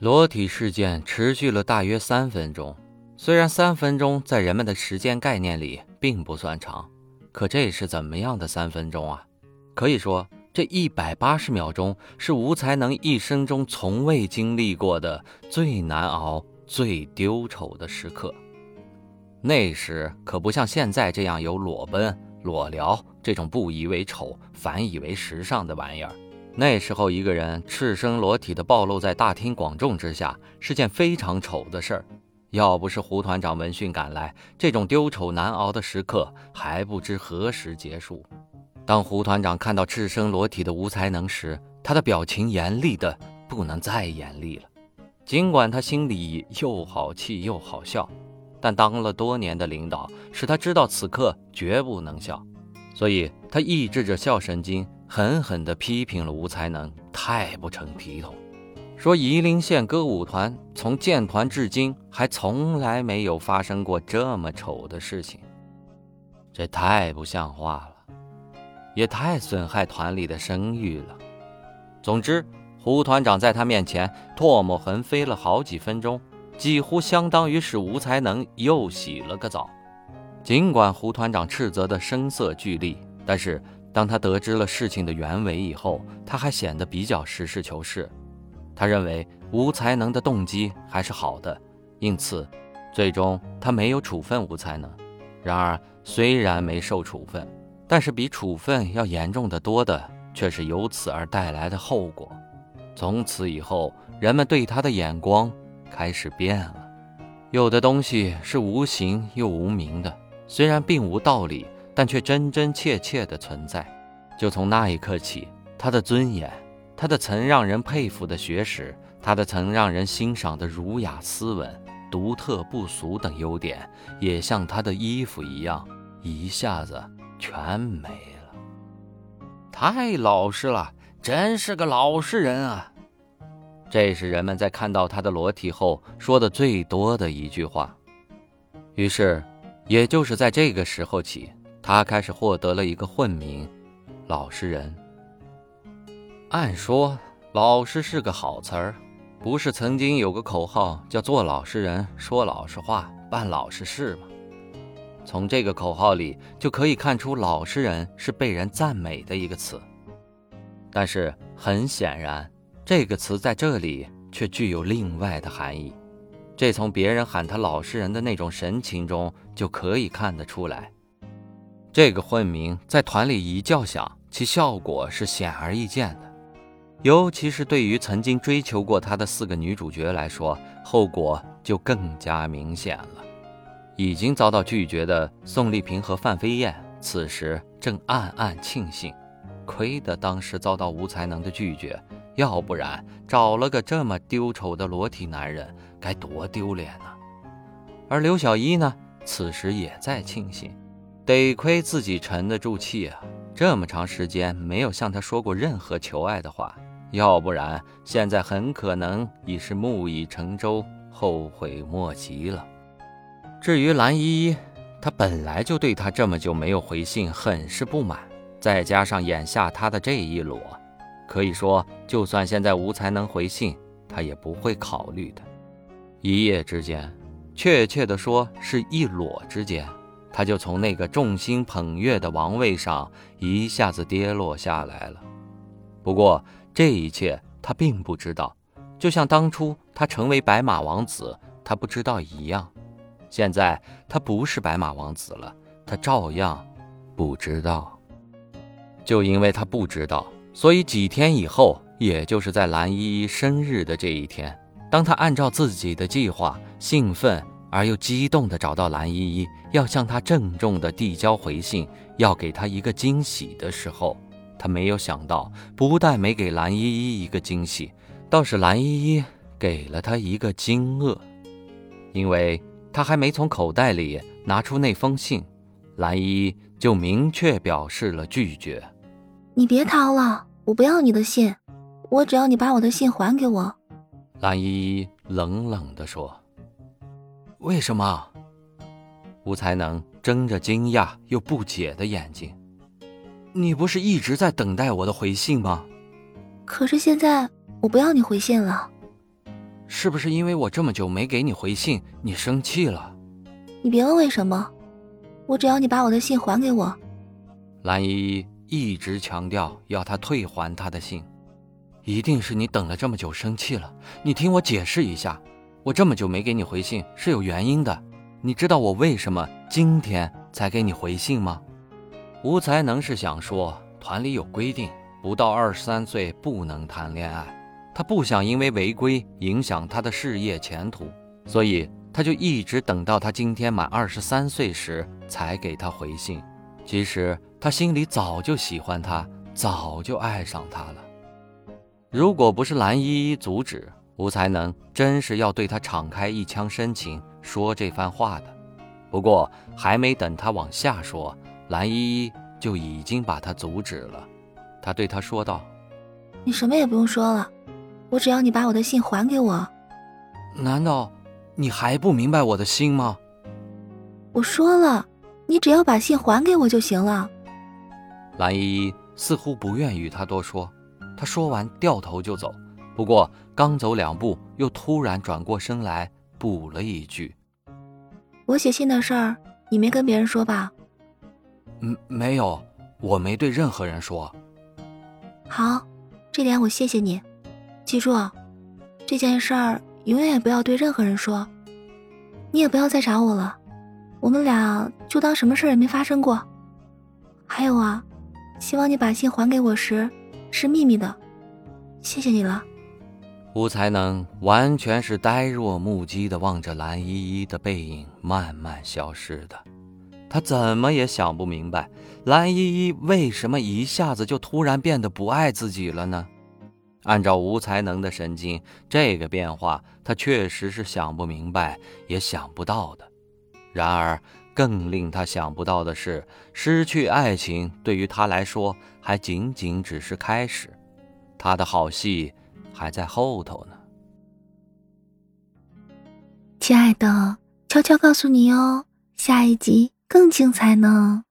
裸体事件持续了大约三分钟，虽然三分钟在人们的时间概念里并不算长，可这是怎么样的三分钟啊？可以说，这一百八十秒钟是吴才能一生中从未经历过的最难熬、最丢丑的时刻。那时可不像现在这样有裸奔、裸聊这种不以为丑反以为时尚的玩意儿。那时候，一个人赤身裸体的暴露在大庭广众之下，是件非常丑的事儿。要不是胡团长闻讯赶来，这种丢丑难熬的时刻还不知何时结束。当胡团长看到赤身裸体的吴才能时，他的表情严厉的不能再严厉了。尽管他心里又好气又好笑，但当了多年的领导，使他知道此刻绝不能笑，所以他抑制着笑神经。狠狠地批评了吴才能，太不成体统。说夷陵县歌舞团从建团至今，还从来没有发生过这么丑的事情，这太不像话了，也太损害团里的声誉了。总之，胡团长在他面前唾沫横飞了好几分钟，几乎相当于是吴才能又洗了个澡。尽管胡团长斥责的声色俱厉，但是。当他得知了事情的原委以后，他还显得比较实事求是。他认为吴才能的动机还是好的，因此，最终他没有处分吴才能。然而，虽然没受处分，但是比处分要严重的多的，却是由此而带来的后果。从此以后，人们对他的眼光开始变了。有的东西是无形又无名的，虽然并无道理。但却真真切切的存在。就从那一刻起，他的尊严，他的曾让人佩服的学识，他的曾让人欣赏的儒雅斯文、独特不俗等优点，也像他的衣服一样，一下子全没了。太老实了，真是个老实人啊！这是人们在看到他的裸体后说的最多的一句话。于是，也就是在这个时候起。他开始获得了一个混名，老实人。按说，老实是个好词儿，不是曾经有个口号叫“做老实人，说老实话，办老实事”吗？从这个口号里就可以看出，老实人是被人赞美的一个词。但是很显然，这个词在这里却具有另外的含义，这从别人喊他老实人的那种神情中就可以看得出来。这个混名在团里一叫响，其效果是显而易见的，尤其是对于曾经追求过他的四个女主角来说，后果就更加明显了。已经遭到拒绝的宋丽萍和范飞燕，此时正暗暗庆幸，亏得当时遭到吴才能的拒绝，要不然找了个这么丢丑的裸体男人，该多丢脸呢。而刘小一呢，此时也在庆幸。得亏自己沉得住气啊！这么长时间没有向他说过任何求爱的话，要不然现在很可能已是木已成舟，后悔莫及了。至于蓝依依，他本来就对他这么久没有回信很是不满，再加上眼下他的这一裸，可以说就算现在吴才能回信，他也不会考虑的。一夜之间，确切的说是一裸之间。他就从那个众星捧月的王位上一下子跌落下来了。不过这一切他并不知道，就像当初他成为白马王子，他不知道一样。现在他不是白马王子了，他照样不知道。就因为他不知道，所以几天以后，也就是在蓝依依生日的这一天，当他按照自己的计划，兴奋。而又激动地找到蓝依依，要向她郑重地递交回信，要给她一个惊喜的时候，他没有想到，不但没给蓝依依一个惊喜，倒是蓝依依给了他一个惊愕，因为他还没从口袋里拿出那封信，蓝依依就明确表示了拒绝。你别逃了，我不要你的信，我只要你把我的信还给我。蓝依依冷冷地说：“为什么？”吴才能睁着惊讶又不解的眼睛：“你不是一直在等待我的回信吗？可是现在我不要你回信了。是不是因为我这么久没给你回信，你生气了？你别问为什么，我只要你把我的信还给我。”蓝依依一直强调要他退还他的信，一定是你等了这么久生气了。你听我解释一下，我这么久没给你回信是有原因的。你知道我为什么今天才给你回信吗？吴才能是想说，团里有规定，不到二十三岁不能谈恋爱，他不想因为违规影响他的事业前途，所以他就一直等到他今天满二十三岁时才给他回信。其实他心里早就喜欢他，早就爱上他了。如果不是蓝依依阻止，吴才能真是要对他敞开一腔深情。说这番话的，不过还没等他往下说，蓝依依就已经把他阻止了。他对他说道：“你什么也不用说了，我只要你把我的信还给我。难道你还不明白我的心吗？”我说了，你只要把信还给我就行了。蓝依依似乎不愿与他多说，他说完掉头就走。不过刚走两步，又突然转过身来。补了一句：“我写信的事儿，你没跟别人说吧？”“嗯，没有，我没对任何人说。”“好，这点我谢谢你。记住，这件事儿永远也不要对任何人说。你也不要再找我了，我们俩就当什么事儿也没发生过。还有啊，希望你把信还给我时是秘密的。谢谢你了。”吴才能完全是呆若木鸡的望着蓝依依的背影慢慢消失的，他怎么也想不明白，蓝依依为什么一下子就突然变得不爱自己了呢？按照吴才能的神经，这个变化他确实是想不明白，也想不到的。然而，更令他想不到的是，失去爱情对于他来说还仅仅只是开始，他的好戏。还在后头呢，亲爱的，悄悄告诉你哦，下一集更精彩呢。